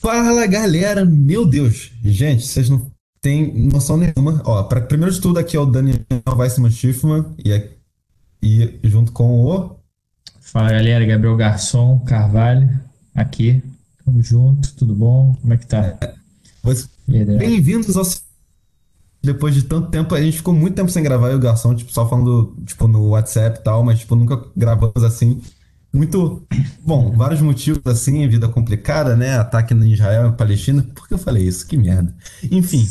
Fala galera, meu Deus, gente, vocês não têm noção nenhuma. Ó, pra, primeiro de tudo, aqui é o Daniel Weissman Schiffman e, é- e junto com o. Fala galera, Gabriel Garçom, Carvalho, aqui. Tamo junto, tudo bom? Como é que tá? Daniel? Bem-vindos ao. Depois de tanto tempo, a gente ficou muito tempo sem gravar e o Garçom, tipo, só falando, tipo, no WhatsApp e tal, mas, tipo, nunca gravamos assim. Muito. Bom, vários motivos assim, vida complicada, né? Ataque em Israel e Palestina. Por que eu falei isso? Que merda. Enfim.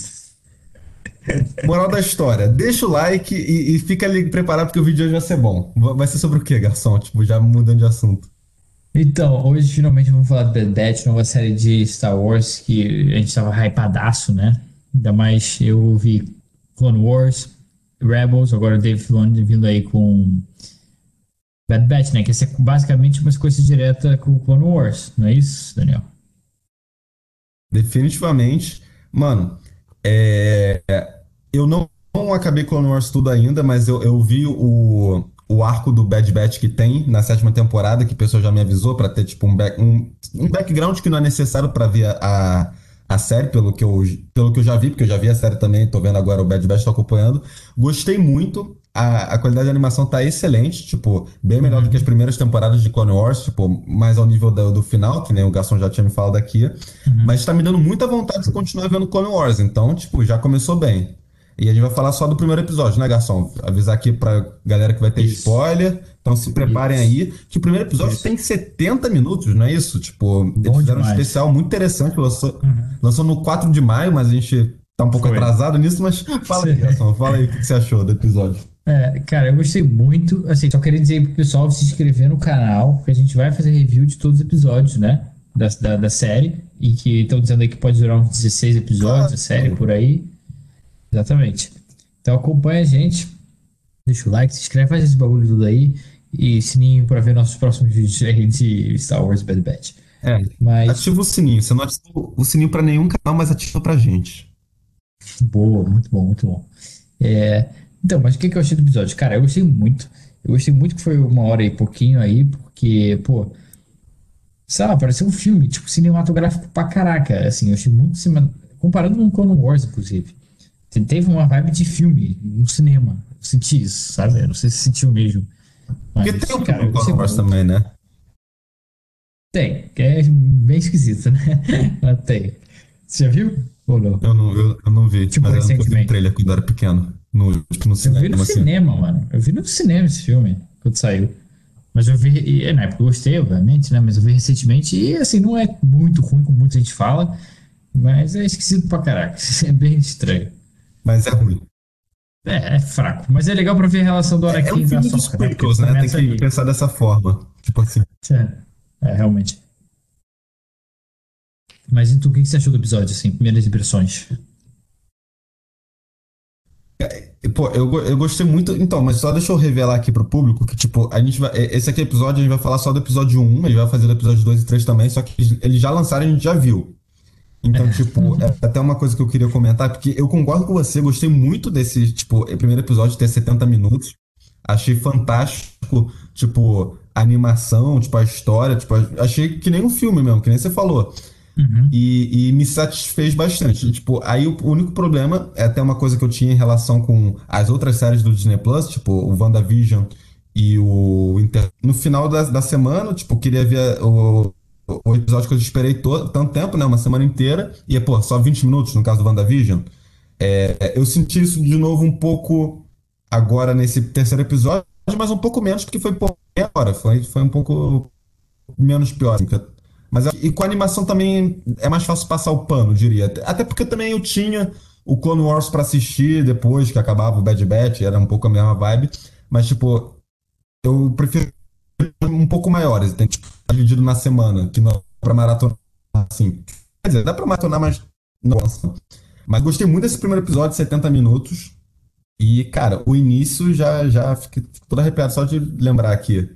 Moral da história, deixa o like e, e fica ali preparado porque o vídeo hoje vai ser bom. Va- Vai ser sobre o que, garçom? Tipo, já mudando de assunto. Então, hoje finalmente vamos falar Bad Batch, nova série de Star Wars que a gente tava hypadaço, né? Ainda mais eu vi Clone Wars, Rebels, agora o Dave Filoni vindo aí com Bad Batch, né? Que essa é basicamente uma sequência direta com o Clone Wars, não é isso, Daniel? Definitivamente. Mano, é, eu não, não acabei Clone Wars tudo ainda, mas eu, eu vi o, o arco do Bad Batch que tem na sétima temporada, que o pessoal já me avisou pra ter tipo um, back- um, um background que não é necessário pra ver a, a série, pelo que, eu, pelo que eu já vi, porque eu já vi a série também, tô vendo agora o Bad Batch, tô acompanhando. Gostei muito. A, a qualidade de animação tá excelente, tipo, bem melhor do que as primeiras temporadas de Clone Wars, tipo, mais ao nível do, do final, que nem o Garçom já tinha me falado aqui. Mas tá me dando muita vontade de continuar vendo Clone Wars, então, tipo, já começou bem. E a gente vai falar só do primeiro episódio, né, Garçom? Avisar aqui pra galera que vai ter Isso. spoiler, então se preparem aí. Que o primeiro episódio Isso. tem 70 minutos, não é isso? Tipo, eles fizeram um demais. especial muito interessante, lançou, lançou no 4 de maio, mas a gente tá um pouco Foi. atrasado nisso, mas fala aí. Garçom, fala aí o que você achou do episódio. É, cara, eu gostei muito. Assim, só queria dizer pro pessoal se inscrever no canal, porque a gente vai fazer review de todos os episódios, né? Da, da, da série. E que estão dizendo aí que pode durar uns 16 episódios, a série por aí. Exatamente. Então acompanha a gente. Deixa o like, se inscreve, faz esse bagulho tudo aí. E sininho pra ver nossos próximos vídeos aí de Star Wars Bad Batch. É, Mas, ativa o sininho. Você não ativa o sininho pra nenhum canal, mas ativa pra gente. Boa, muito bom, muito bom. É, então, mas o que, que eu achei do episódio? Cara, eu gostei muito. Eu gostei muito que foi uma hora e pouquinho aí, porque, pô, sei lá, pareceu um filme, tipo, cinematográfico pra caraca. Assim, eu achei muito. cima- Comparando com Clone Wars, inclusive. Te- Teve uma vibe de filme no cinema. Eu senti isso, sabe? Eu não sei se sentiu mesmo. Mas, Porque tem um cara, Clone Wars também, né? Tem, que é bem esquisito, né? Mas tem. Você já viu? Ou não? Eu não, eu, eu não vi, Tipo, mas eu não vi o trailer quando eu era pequeno. No, tipo, no Eu vi cinema, no assim. cinema, mano. Eu vi no cinema esse filme, quando saiu. Mas eu vi, e, na época eu gostei, obviamente, né? Mas eu vi recentemente e, assim, não é muito ruim, como muita gente fala. Mas é esquisito pra caraca. É bem estranho. Mas é ruim. É, é fraco. Mas é legal pra ver a relação do É, Anakin é um filme dos né? Prequels, né? Tem que ali. pensar dessa forma. Tipo assim. É, é, realmente. Mas e tu, o que você achou do episódio, assim? Primeiras impressões? Pô, eu, eu gostei muito. Então, mas só deixa eu revelar aqui pro público que, tipo, a gente vai. Esse aqui é episódio, a gente vai falar só do episódio 1, a gente vai fazer do episódio 2 e 3 também, só que eles- eles já lançaram e a gente já viu. Então, tipo, é até uma coisa que eu queria comentar, porque eu concordo com você, gostei muito desse, tipo, primeiro episódio ter 70 minutos. Achei fantástico, tipo, a animação, tipo, a história, tipo, achei que nem um filme mesmo, que nem você falou. Uhum. E, e me satisfez bastante. Tipo, aí o, único problema é até uma coisa que eu tinha em relação com as outras séries do Disney Plus, tipo o WandaVision e o Inter... No final da, da semana, tipo, queria ver o, o episódio que eu esperei todo, tanto tempo, né? Uma semana inteira. E, pô, só 20 minutos no caso do WandaVision. É, eu senti isso de novo um pouco agora nesse terceiro episódio, mas um pouco menos, porque foi pouco hora. Foi, foi um pouco menos pior. assim, Mas e com a animação também é mais fácil passar o pano, diria. Até porque também eu tinha o Clone Wars pra assistir depois que acabava o Bad Batch, era um pouco a mesma vibe. Mas, tipo, eu prefiro um pouco maiores, tem tipo, dividido na semana, que não pra maratonar assim. Quer dizer, dá pra maratonar, mas não. Mas gostei muito desse primeiro episódio, 70 minutos. E, cara, o início já, já fiquei todo arrepiado só de lembrar aqui.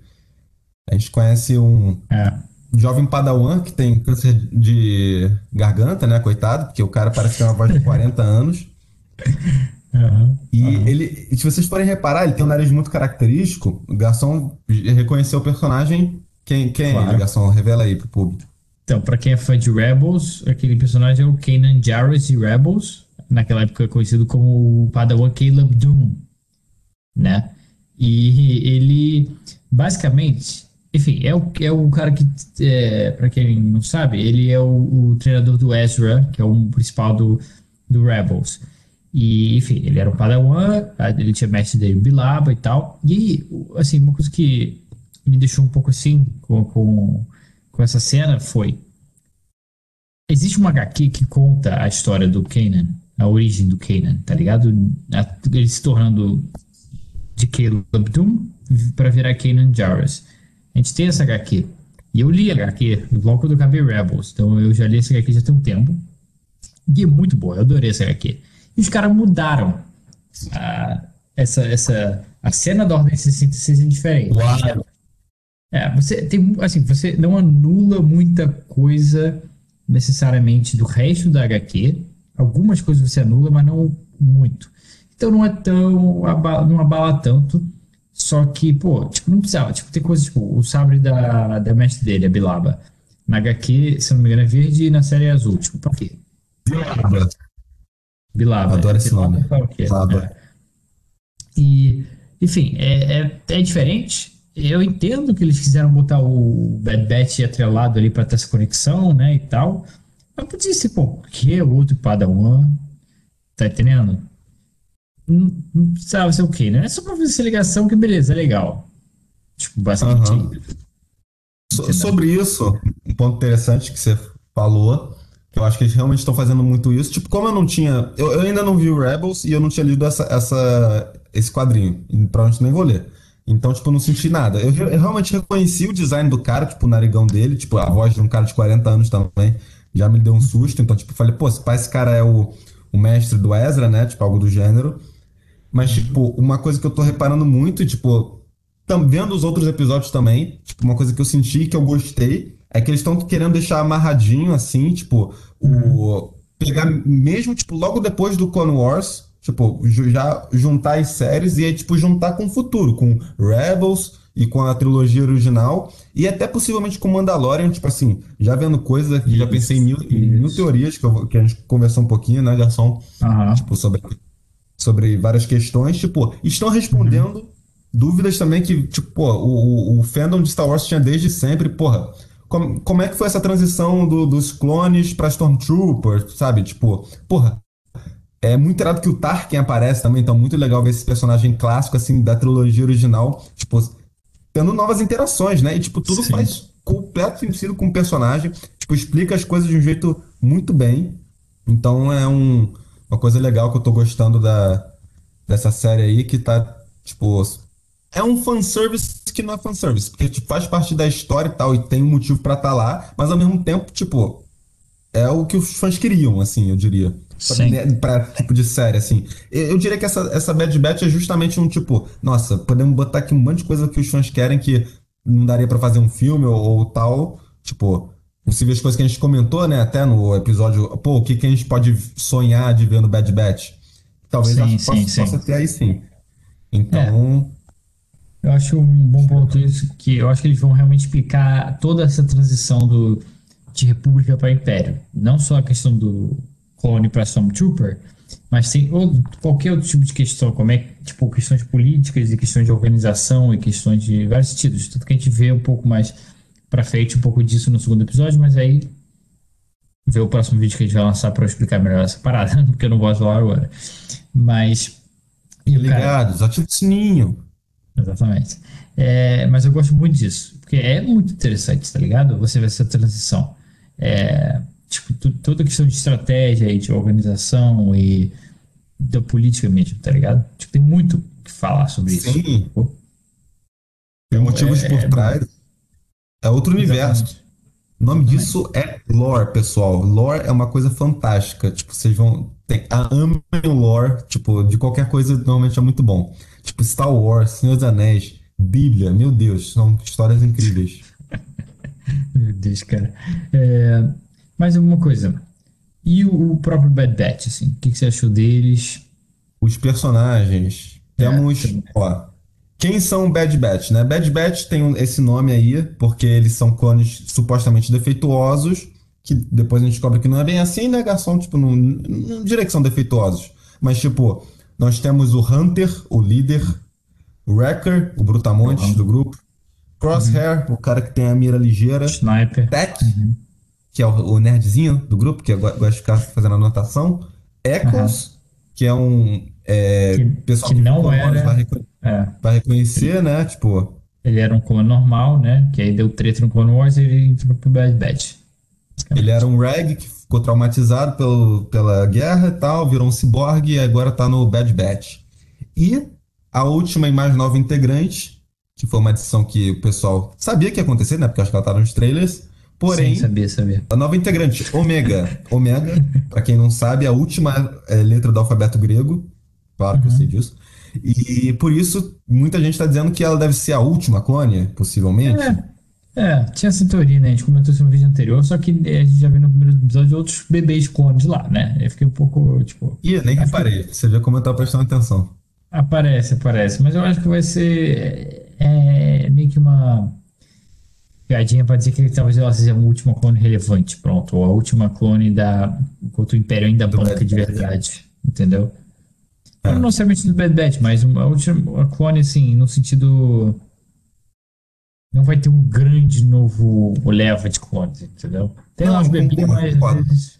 A gente conhece um É. jovem padawan que tem câncer de garganta, né? Coitado, porque o cara parece ter uma voz de 40 anos. Uhum. E Uhum. ele, se vocês forem reparar, ele tem um nariz muito característico. O Garçom reconheceu o personagem. Quem, quem é Claro. ele, Garçom? Revela aí pro público. Então, pra quem é fã de Rebels, aquele personagem é o Kanan Jarrus de Rebels, naquela época conhecido como o Padawan Caleb Doom, né? E ele, basicamente, enfim, é o, é o cara que, é, para quem não sabe, ele é o, o, treinador do Ezra, que é o principal do, do Rebels. E, enfim, ele era um padawan, ele tinha mestre dele, Bilaba e tal. E, assim, uma coisa que me deixou um pouco assim com, com, com essa cena foi... Existe uma HQ que conta a história do Kanan, a origem do Kanan, tá ligado? Ele se tornando de Caleb Doom para virar Kanan Jarrus. A gente tem essa HQ. E eu li a HQ logo quando eu acabei Rebels. Então eu já li essa HQ já tem um tempo. E é muito boa, eu adorei essa HQ. E os caras mudaram a, essa, essa, a cena da Ordem 66 é diferente. Uau. É, você tem, assim, você não anula muita coisa necessariamente do resto da HQ. Algumas coisas você anula, mas não muito. Então não é tão, não abala tanto. Só que, pô, tipo, não precisava. Tipo, tem coisa, tipo, o sabre da, da mestre dele, a Bilaba. Na HQ, se não me engano, é verde e na série é azul. Tipo, pra quê? Bilaba. Bilaba. Adoro é, esse Bilaba, nome. Bilaba. É. E, enfim, é, é, é, diferente. Eu entendo que eles quiseram botar o Bad Batch atrelado ali pra ter essa conexão, né, e tal. Mas podia ser, o outro Padawan? Tá entendendo? Não, não precisava ser o quê, né? É só pra fazer essa ligação que beleza, é legal. Tipo, basicamente. Uhum. So, sobre isso, um ponto interessante que você falou eu acho que eles realmente estão fazendo muito isso. Tipo, como eu não tinha. Eu, eu, ainda não vi o Rebels e eu não tinha lido essa, essa, esse quadrinho. E provavelmente nem vou ler. Então, tipo, eu não senti nada. Eu, eu, realmente reconheci o design do cara, tipo, o narigão dele, tipo, a voz de um cara de 40 anos também. Já me deu um susto. Então, tipo, falei, pô, esse cara é o, o mestre do Ezra, né? Tipo, algo do gênero. Mas, tipo, uma coisa que eu tô reparando muito, tipo, vendo os outros episódios também, tipo, uma coisa que eu senti que eu gostei é que eles estão querendo deixar amarradinho, assim, tipo, uhum. o. Pegar mesmo, tipo, logo depois do Clone Wars, tipo, já juntar as séries e aí, tipo, juntar com o futuro, com Rebels e com a trilogia original, e até possivelmente com Mandalorian, tipo assim, já vendo coisas que já pensei em mil, em mil teorias, que, eu, que, a gente conversou um pouquinho, né, Garçom? Uhum. Tipo, sobre, sobre várias questões, tipo, estão respondendo uhum. dúvidas também que, tipo, o, o, o fandom de Star Wars tinha desde sempre, porra como, como é que foi essa transição do, dos clones pra Stormtroopers, sabe? Tipo, porra, é muito errado que o Tarkin aparece também, então muito legal ver esse personagem clássico, assim, da trilogia original, tipo, tendo novas interações, né? E, tipo, tudo Sim. faz completo sentido com o personagem, tipo, explica as coisas de um jeito muito bem. Então é um, uma coisa legal que eu tô gostando da, dessa série aí, que tá, tipo, é um fanservice que não é fanservice, porque tipo, faz parte da história e tal, e tem um motivo para estar tá lá, mas ao mesmo tempo, tipo, é o que os fãs queriam, assim, eu diria. Sim. Pra, tipo de série, assim. Eu diria que essa, essa Bad Batch é justamente um tipo, nossa, podemos botar aqui um monte de coisa que os fãs querem que não daria para fazer um filme ou, ou, tal. Tipo, possíveis coisas que a gente comentou, né, até no episódio, pô, o que, que a gente pode sonhar de ver no Bad Batch? Talvez sim, sim, possa, sim. possa ter aí sim. Então. É. Eu acho um bom ponto isso, que eu acho que eles vão realmente explicar toda essa transição do, de república para império. Não só a questão do clone para Stormtrooper, mas tem qualquer outro tipo de questão, como é tipo questões políticas e questões de organização e questões de vários sentidos. Tudo que a gente vê um pouco mais para frente, um pouco disso no segundo episódio, mas aí ver o próximo vídeo que a gente vai lançar para explicar melhor essa parada, porque eu não vou falar agora. Mas. Ligados, ativa o sininho. Exatamente. É, mas eu gosto muito disso, porque é muito interessante, tá ligado? Você vê essa transição. É, tipo, toda a questão de estratégia e de organização e da política mesmo, tá ligado? Tipo, tem muito que falar sobre Sim. isso. Sim. Tem motivos é, por é trás. É outro universo. O nome Exatamente. disso é lore, pessoal. Lore é uma coisa fantástica. Tipo, vocês vão. Tem, amem lore, tipo, de qualquer coisa normalmente é muito bom. Tipo Star Wars, Senhor dos Anéis, Bíblia, meu Deus, são histórias incríveis. meu Deus, cara. É, mais alguma coisa. E o, o, próprio Bad Batch, assim, o que, que, você achou deles? Os personagens. É, Temos, ó, quem são Bad Batch, né? Bad Batch tem esse nome aí porque eles são clones supostamente defeituosos, que depois a gente descobre que não é bem assim, né, garçom? Tipo, não, não diria que são defeituosos. Mas, tipo, nós temos o Hunter, o líder, o Wrecker, o Brutamontes uhum. do grupo, Crosshair, uhum. o cara que tem a mira ligeira, Sniper, Tech, uhum. que é o, o, nerdzinho do grupo, que gosta de ficar fazendo anotação, Echoes, que é um é, que, pessoal que não era, vai, é. vai reconhecer né? Tipo, ele era um clone normal, né? Que aí deu treta no Clone Wars e ele entrou pro Bad Batch. Ele era um reg que ficou traumatizado pelo, pela guerra e tal, virou um ciborgue e agora tá no Bad Batch. E a última e mais nova integrante, que foi uma adição que o pessoal sabia que ia acontecer, né? Porque acho que ela tá nos trailers. Porém, Sim, sabia, sabia. a nova integrante, Omega. Omega, para quem não sabe, é a última é, letra do alfabeto grego. Claro que uhum. eu sei disso. E por isso, muita gente está dizendo que ela deve ser a última clone, possivelmente. É. É, tinha essa teoria, né? A gente comentou isso no vídeo anterior, só que a gente já viu no primeiro episódio outros bebês clones lá, né? Eu fiquei um pouco, tipo. Ih, nem reparei. Que... Você viu como eu tava prestando atenção. Aparece, aparece. Mas eu acho que vai ser. É, meio que uma. Piadinha pra dizer que talvez ela seja a última clone relevante, pronto. Ou a última clone da. Enquanto o Império ainda banca de verdade. Entendeu? É. Não necessariamente do Bad Batch, mas uma última clone, assim, no sentido não vai ter um grande novo leva de clones, entendeu? Tem não, umas bebinhas, mas.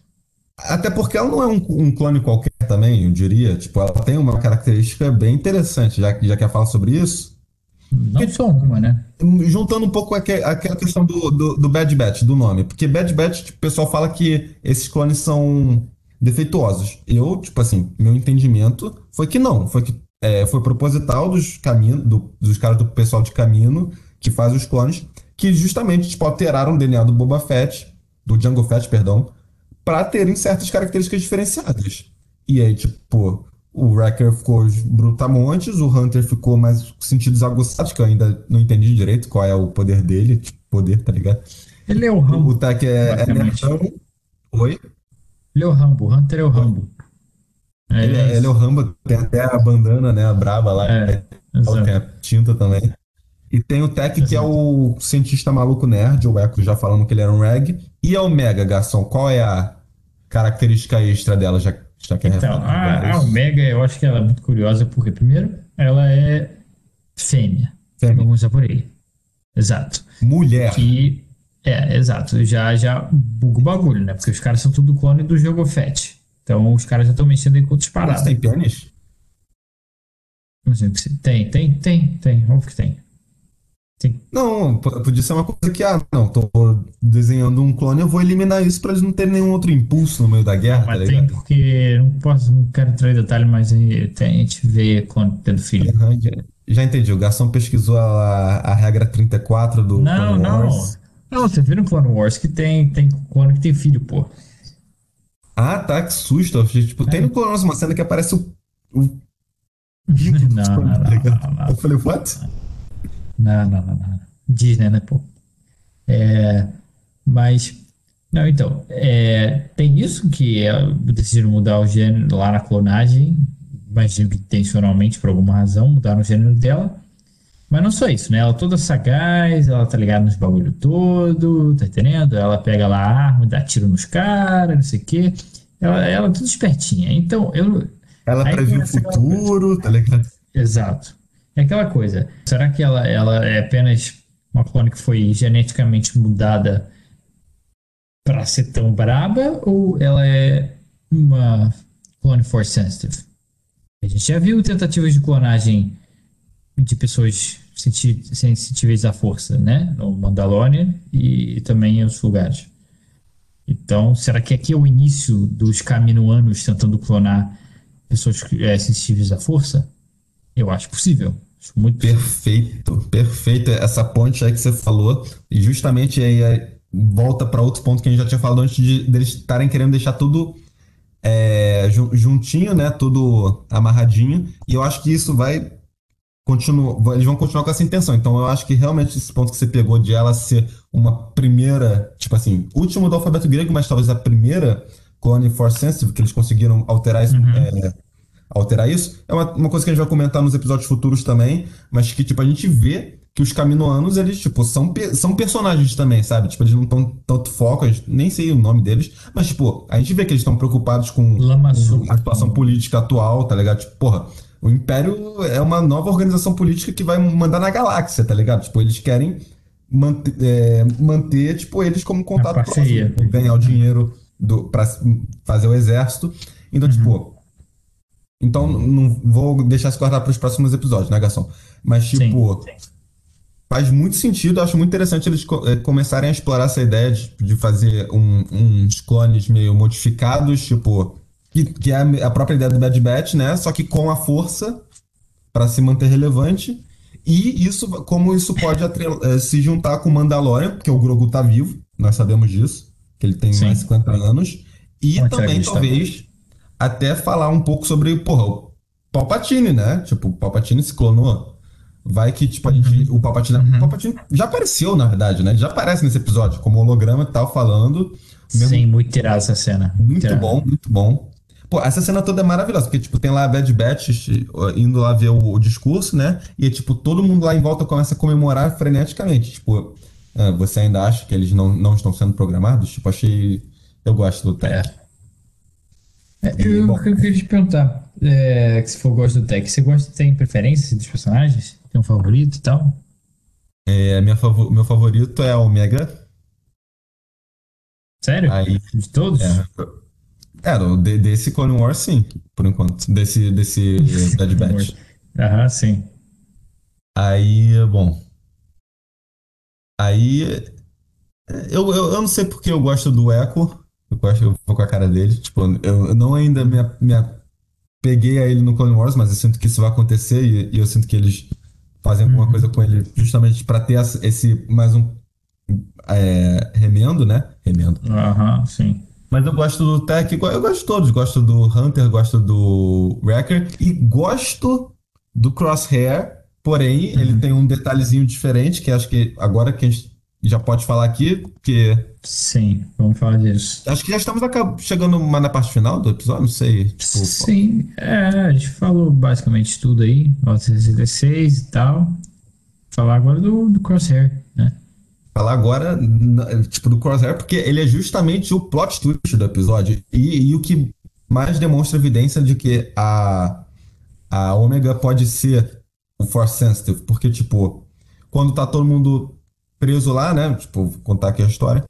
Até porque ela não é um, um, clone qualquer também, eu diria. Tipo, ela tem uma característica bem interessante, já, já que ela fala sobre isso. Não porque, só uma, né? Juntando um pouco aquela questão do, do, do, Bad Batch, do nome. Porque Bad Batch, tipo, o pessoal fala que esses clones são defeituosos. Eu, tipo assim, meu entendimento foi que não. Foi que é, foi proposital dos caminhos, do, dos caras do pessoal de caminho que faz os clones, que justamente tipo, alteraram o DNA do Boba Fett, do Jungle Fett, perdão, para terem certas características diferenciadas. E aí, tipo, o Wrecker ficou brutamontes, o Hunter ficou mais sentidos aguçados, que eu ainda não entendi direito qual é o poder dele, tipo, poder, tá ligado? Ele é o Rambo. O Tech é, é nerdão. Oi? Ele é o Rambo, Hunter é o Rambo. É, ele, é, ele, é, o Rambo, tem até a bandana, né, a braba lá, é, tem a tinta também. E tem o Tech, que é o cientista maluco nerd, o Echo já falando que ele era um reg. E a Omega, garçom, qual é a característica extra dela, já, já que é Então, a, a, Omega, eu acho que ela é muito curiosa, porque, primeiro, ela é fêmea. Fêmea. Vamos usar por aí. Exato. Mulher. Que, é, exato. Já, já buga o bagulho, né? Porque os caras são tudo clone do jogo Fett. Então, os caras já estão mexendo em outras paradas. Mas tem pênis? Tem, tem, tem, tem. Óbvio que tem. Sim. Não, podia ser uma coisa que, ah, não, tô desenhando um clone, eu vou eliminar isso pra eles não terem nenhum outro impulso no meio da guerra, mas tá tem porque, não posso, não quero entrar em detalhe, mas a gente vê quando tendo filho. Uhum, já, já, entendi, o Garçom pesquisou a, a regra 34 do não, Clone Wars. Não, não, você viu no Clone Wars que tem, tem clone que tem filho, pô. Ah, tá, que susto. Tipo, é. tem no Clone Wars uma cena que aparece o... o... não, não, não, não, não, Eu falei, what? Não, não, não, não. Disney, né, pô? É, mas, não, então, é, tem isso que é, decidiram mudar o gênero lá na clonagem, imagino que intencionalmente, por alguma razão, mudaram o gênero dela. Mas não só isso, né? Ela toda sagaz, ela tá ligada nos bagulho todo, tá entendendo? Ela pega lá a arma, dá tiro nos caras, não sei o quê. Ela, ela é tudo espertinha. Então, eu. Ela previu o futuro, tá ligado? Exato. É aquela coisa. Será que ela, ela é apenas uma clone que foi geneticamente mudada para ser tão braba ou ela é uma clone force sensitive? A gente já viu tentativas de clonagem de pessoas sensíveis à força, né? No Mandalorian e também em outros lugares. Então, será que aqui é o início dos caminoanos tentando clonar pessoas é, sensíveis à força? Eu acho possível. Acho muito perfeito, perfeito essa ponte aí que você falou. E justamente aí, volta para outro ponto que a gente já tinha falado antes de deles estarem querendo deixar tudo é, juntinho, né? Tudo amarradinho. E eu acho que isso vai continuar. Eles vão continuar com essa intenção. Então eu acho que realmente esse ponto que você pegou de ela ser uma primeira, tipo assim, último do alfabeto grego, mas talvez a primeira clone Force Sensitive, que eles conseguiram alterar isso. Uhum. É, alterar isso. É uma, uma coisa que a gente vai comentar nos episódios futuros também, mas que, tipo, a gente vê que os caminoanos, eles, tipo, são, são personagens também, sabe? Tipo, eles não estão tanto foco, nem sei o nome deles, mas, tipo, a gente vê que eles estão preocupados com, com, a situação política atual, tá ligado? Tipo, porra, o Império é uma nova organização política que vai mandar na galáxia, tá ligado? Tipo, eles querem manter, é, manter tipo, eles como contato próximo, ganhar o dinheiro do, pra fazer o exército. Então, uhum. tipo, então, não vou deixar se guardar para os próximos episódios, né, Garçom? Mas, tipo, sim, sim faz muito sentido, acho muito interessante eles eh, começarem a explorar essa ideia de, de fazer um, uns clones meio modificados, tipo, que, que é a própria ideia do Bad Batch, né? Só que com a força para se manter relevante. E isso, como isso pode eh, se juntar com o Mandalorian, porque o Grogu tá vivo, nós sabemos disso, que ele tem Sim. mais de 50 anos. E também, talvez, até falar um pouco sobre, porra, o Palpatine, né? Tipo, o Palpatine se clonou Vai que, tipo, a gente. Uhum. O Palpatine, uhum. o Palpatine já apareceu, na verdade, né? Ele já aparece nesse episódio, como holograma e tal, falando. Mesmo... Sim, muito tirado essa cena. Muito bom, muito bom. Pô, essa cena toda é maravilhosa, porque, tipo, tem lá a Bad Batch indo lá ver o, o, discurso, né? E, tipo, todo mundo lá em volta começa a comemorar freneticamente. Tipo, ah, você ainda acha que eles não, não estão sendo programados? Tipo, achei. Eu gosto do Tech. É. é eu, eu, queria te perguntar, é, que se for gosta do Tech, você gosta, tem preferência dos personagens? Tem um favorito e tal? É, minha fav meu favorito é a Omega. Sério? Aí, de todos? É, é de, desse Clone Wars, sim, por enquanto. Desse, desse Bad Batch. Aham, sim. Aí, bom. Aí. Eu, eu, eu não sei porque eu gosto do Echo. Eu gosto, eu vou com a cara dele. Tipo, eu, eu não ainda me, me peguei a ele no Clone Wars, mas eu sinto que isso vai acontecer e, e eu sinto que eles fazem alguma uhum. coisa com ele justamente para ter esse mais um é, remendo, né? Remendo. Aham, uhum, sim. Mas eu gosto do Tech, eu gosto de todos. Gosto do Hunter, gosto do Wrecker e gosto do Crosshair. Porém, uhum. ele tem um detalhezinho diferente que acho que agora que a gente já pode falar aqui, porque. Sim, vamos falar disso. Acho que já estamos chegando mais na parte final do episódio, não sei. Tipo, Sim, é, a gente falou basicamente tudo aí, o 66 e tal. Falar agora do, do Crosshair, né? Falar agora, tipo, do Crosshair, porque ele é justamente o plot twist do episódio. E, e o que mais demonstra evidência de que a, a Omega pode ser o Force Sensitive. Porque, tipo, quando tá todo mundo preso lá, né? Tipo, vou contar aqui a história.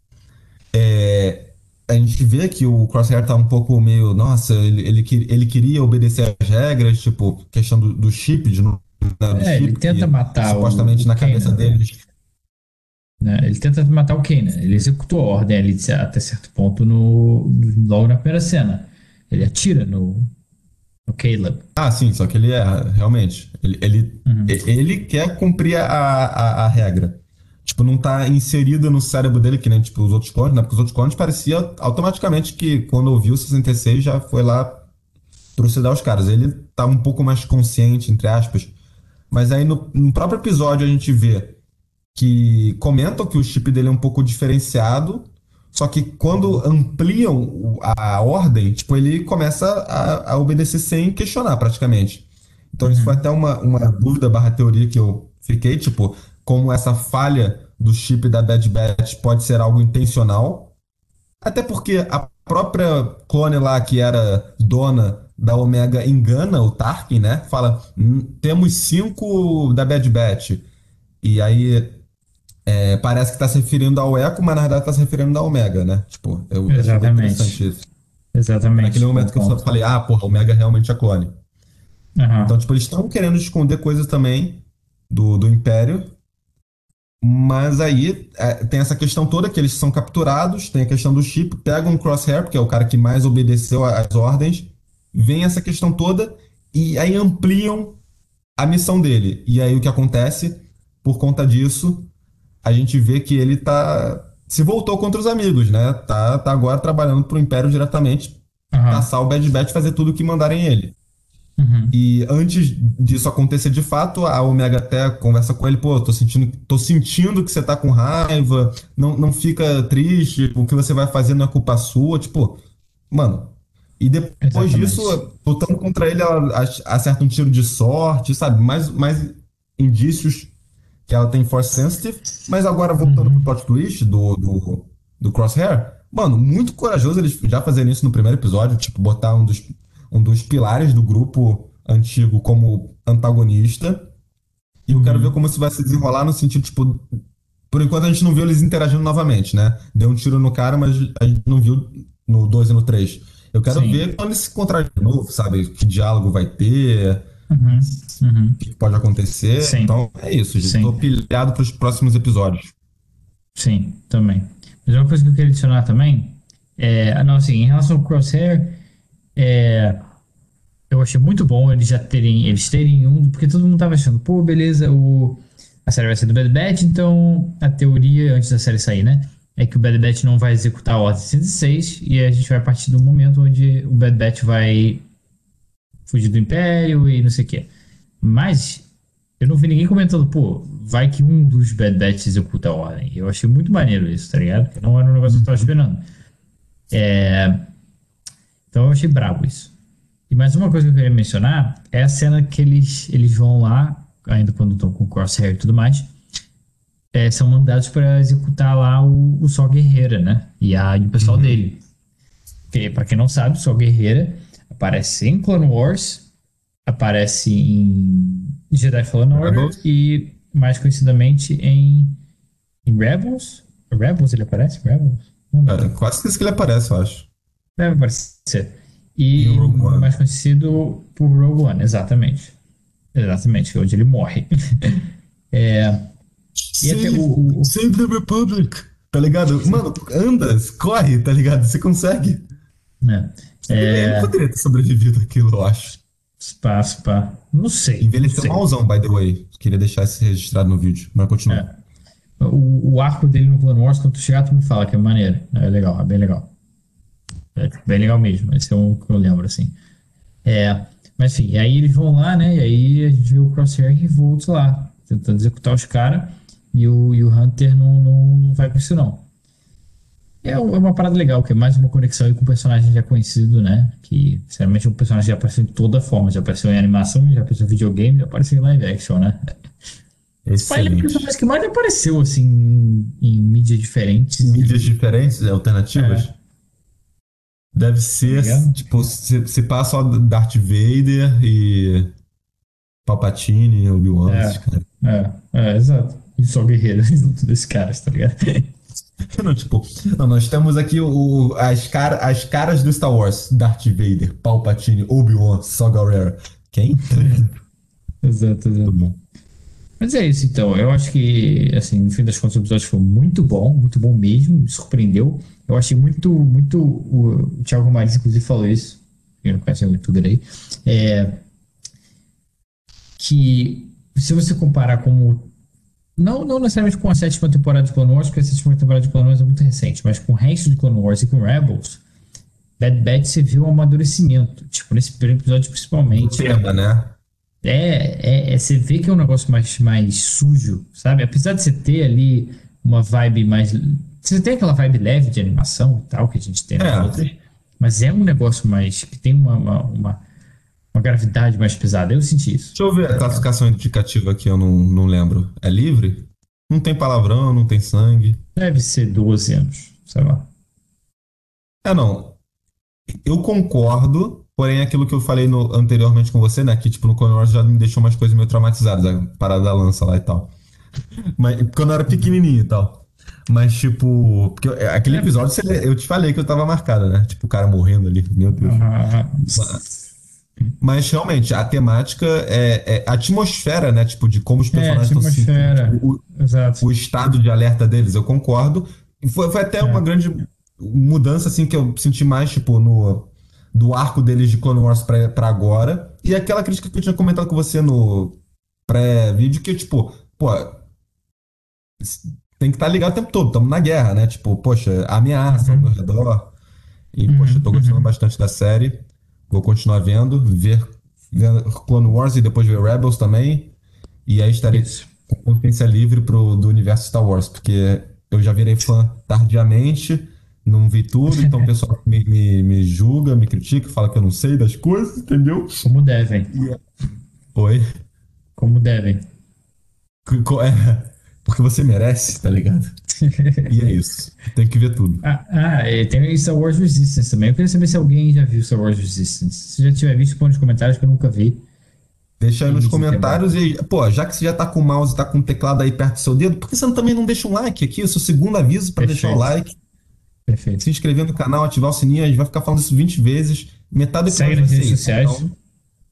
É, a gente vê que o Crosshair tá um pouco meio. Nossa, ele, ele, ele queria obedecer as regras, tipo, questão do, do chip, de né, do é, chip, ele tenta matar supostamente o, na cabeça Kanan, deles. Né? Ele tenta matar o Kanan. Ele executou a ordem ali até certo ponto no, logo na primeira cena. Ele atira no, no Caleb. Ah, sim, só que ele é, realmente. Ele, ele, uhum. ele quer cumprir a, a, a regra tipo, não tá inserida no cérebro dele, que nem, tipo, os outros clones, né? Porque os outros clones parecia automaticamente que quando ouviu o 66 já foi lá trucidar os caras. Ele tá um pouco mais consciente, entre aspas. Mas aí no, no próprio episódio a gente vê que comentam que o chip dele é um pouco diferenciado, só que quando ampliam a ordem, tipo, ele começa a, a obedecer sem questionar, praticamente. Então isso uhum. foi até uma, uma dúvida barra teoria que eu fiquei, tipo, como essa falha do chip da Bad Batch pode ser algo intencional. Até porque a própria clone lá, que era dona da Omega, engana o Tarkin, né? Fala, hum, temos cinco da Bad Batch. E aí é, parece que está se referindo ao Echo, mas na verdade está se referindo à Omega, né? Tipo, eu Exatamente. interessante isso. Exatamente. Naquele momento que eu só falei, ah, porra, Omega realmente é clone. Uhum. Então, tipo, eles estão querendo esconder coisas também do, do Império. Mas aí é, tem essa questão toda que eles são capturados, tem a questão do chip, pegam um Crosshair, que é o cara que mais obedeceu às ordens, vem essa questão toda e aí ampliam a missão dele. E aí o que acontece? Por conta disso, a gente vê que ele tá se voltou contra os amigos, né? Tá, tá agora trabalhando pro Império diretamente, uhum. caçar o Bad Batch fazer tudo o que mandarem ele. Uhum. E antes disso acontecer de fato, a Omega até conversa com ele, pô, tô sentindo, tô sentindo que você tá com raiva, não, não fica triste, o que você vai fazer não é culpa sua. Tipo, mano, E depois Exatamente. disso, lutando contra ele, ela acerta um tiro de sorte, sabe? Mais, mais indícios que ela tem Force Sensitive. Mas agora, voltando pro plot twist do, do, do Crosshair, mano, muito corajoso eles já fazerem isso no primeiro episódio, tipo, botar um dos, um dos pilares do grupo antigo como antagonista. E eu quero ver como isso vai se desenrolar no sentido, tipo. Por enquanto a gente não viu eles interagindo novamente, né? Deu um tiro no cara, mas a gente não viu no 2 e no 3. Eu quero Sim. ver quando eles se encontrarem de novo, sabe? Que diálogo vai ter, Uhum, uhum. o que pode acontecer. Sim. Então é isso. Tô pilhado pros próximos episódios. Sim, também. Mas uma coisa que eu queria adicionar também é. ah, Não, assim, em relação ao Crosshair, é, eu achei muito bom eles já terem. Eles terem um. Porque todo mundo tava achando, pô, beleza, o, a série vai ser do Bad Batch, então a teoria, antes da série sair, né? É que o Bad Batch não vai executar a Ordem 106 e a gente vai partir do momento onde o Bad Batch vai fugir do Império e não sei o quê. Mas eu não vi ninguém comentando, pô, vai que um dos Bad Batch executa a ordem. Eu achei muito maneiro isso, tá ligado? Porque não era um negócio que eu tava esperando. É... Então eu achei brabo isso. E mais uma coisa que eu queria mencionar é a cena que eles, eles vão lá, ainda quando estão com o Crosshair e tudo mais, é, são mandados para executar lá o, o Sol Guerreira, né? E, a, e o pessoal dele. Que, pra quem não sabe, o Sol Guerreira aparece em Clone Wars, aparece em Jedi Fallen Order e mais conhecidamente em, em Rebels. Rebels ele aparece? Rebels? É, quase que ele aparece, eu acho. Deve aparecer. E mais conhecido por Rogue One, exatamente. Exatamente, onde ele morre. é, e até o, o- Save the Republic! Tá ligado? Mano, anda, corre, tá ligado? Você consegue. Ele é, não poderia ter sobrevivido àquilo, eu acho. spa, spa. Não sei. não Envelheceu sei. malzão, by the way. Queria deixar isso registrado no vídeo, mas continua. É. O, o arco dele no Clone Wars, quando tu chegar, tu me fala que é maneiro. É legal, é bem legal. É bem legal mesmo. Esse é um que eu lembro, assim. É, mas enfim, aí eles vão lá, né? E aí a gente vê o Crosshair e Volts lá, tentando executar os caras. E o, e o Hunter não, não, não vai com isso, não. É um- é uma parada legal, que é mais uma conexão com o personagem já conhecido, né? Que, sinceramente, é um personagem que já apareceu de toda forma. Já apareceu em animação, já apareceu em videogame, já apareceu em live action, né? Mas ele é o Excelente. personagem que mais apareceu, assim, em, em mídias diferentes. Mídias diferentes, alternativas. É. Deve ser, Tá tipo, se, se passa só Darth Vader e Palpatine, Obi-Wan, É. esses. É, é, exato. E só guerreiro junto desses caras, tá ligado? Não, tipo, não, nós temos aqui o, as, cara, as caras do Star Wars. Darth Vader, Palpatine, Obi-Wan, Saw Gerrera. Quem? exato, exato. bom. Mas é isso, então. Eu acho que, assim, no fim das contas, o episódio foi muito bom, muito bom mesmo, me surpreendeu. Eu achei muito, muito. O, o Thiago Maris, inclusive, falou isso. Eu não conheço o youtuber aí. É, que se você comparar como. Não, não necessariamente com a sétima temporada de Clone Wars, porque a sétima temporada de Clone Wars é muito recente, mas com o resto de Clone Wars e com Rebels, Bad Batch você viu um amadurecimento. Tipo, nesse primeiro episódio, principalmente. tema, né? É, é, é, você vê que é um negócio mais, mais sujo, sabe? Apesar de você ter ali uma vibe mais. Você tem aquela vibe leve de animação e tal, que a gente tem É. outras, mas é um negócio mais. que tem uma, uma, uma, uma gravidade mais pesada. Eu senti isso. Deixa eu ver a classificação indicativa aqui, eu não, não lembro. É livre? Não tem palavrão, não tem sangue. Deve ser 12 anos, sei lá. É, não. Eu concordo, porém aquilo que eu falei no- anteriormente com você, né? Que tipo, no Clone Wars já me deixou umas coisas meio traumatizadas, a parada da lança lá e tal. Mas quando eu era pequenininho e tal. Mas, tipo, porque eu- aquele episódio eu te falei que eu tava marcado, né? Tipo, o cara morrendo ali, meu Deus. Ah, Mas realmente, a temática é, é a atmosfera, né? Tipo, de como os é, personagens estão se o, Exato. o estado de alerta deles, eu concordo. Foi, foi até uma grande mudança, assim, que eu senti mais, tipo, no do arco deles de Clone Wars pra, pra agora. E aquela crítica que eu tinha comentado com você no pré-vídeo, que, tipo, pô, tem que estar ligado o tempo todo, estamos na guerra, né? Tipo, poxa, ameaça ao meu redor. E, poxa, eu tô gostando bastante da série. Vou continuar vendo, ver, ver Clone Wars e depois ver Rebels também. E aí estarei Isso. com consciência livre pro, do universo Star Wars, porque eu já virei fã tardiamente não vi tudo, então o pessoal me, me, me julga, me critica, fala que eu não sei das coisas, entendeu? Como devem. Oi? Como devem. É, porque você merece, tá ligado? E é isso. Tem que ver tudo. Ah, ah, e tem Star Wars Resistance também. Eu queria saber se alguém já viu Star Wars Resistance. Se já tiver visto, põe nos comentários que eu nunca vi. Deixa aí nos Isso, comentários e, pô, já que você já tá com o mouse e tá com o teclado aí perto do seu dedo, por que você também não deixa um like aqui? O seu segundo aviso pra deixar o like, Perfeito. se inscrever no canal, ativar o sininho, a gente vai ficar falando isso 20 vezes. Metade do Segue nas redes isso. sociais. Então,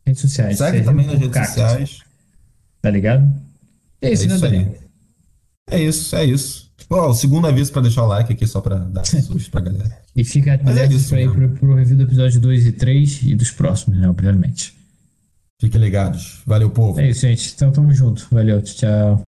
Redes sociais. segue também nas redes cactus, sociais. Tá ligado? É É isso, né, isso aí. É isso, é isso. Ó, segundo aviso pra deixar o like aqui, só pra dar susto pra galera. E fica é atento isso pra ir mesmo. pro, pro review do episódio 2 e 3 e dos próximos, né? Obviamente. Fiquem ligados. Valeu, povo. É isso, gente. Então tamo junto. Valeu, tchau.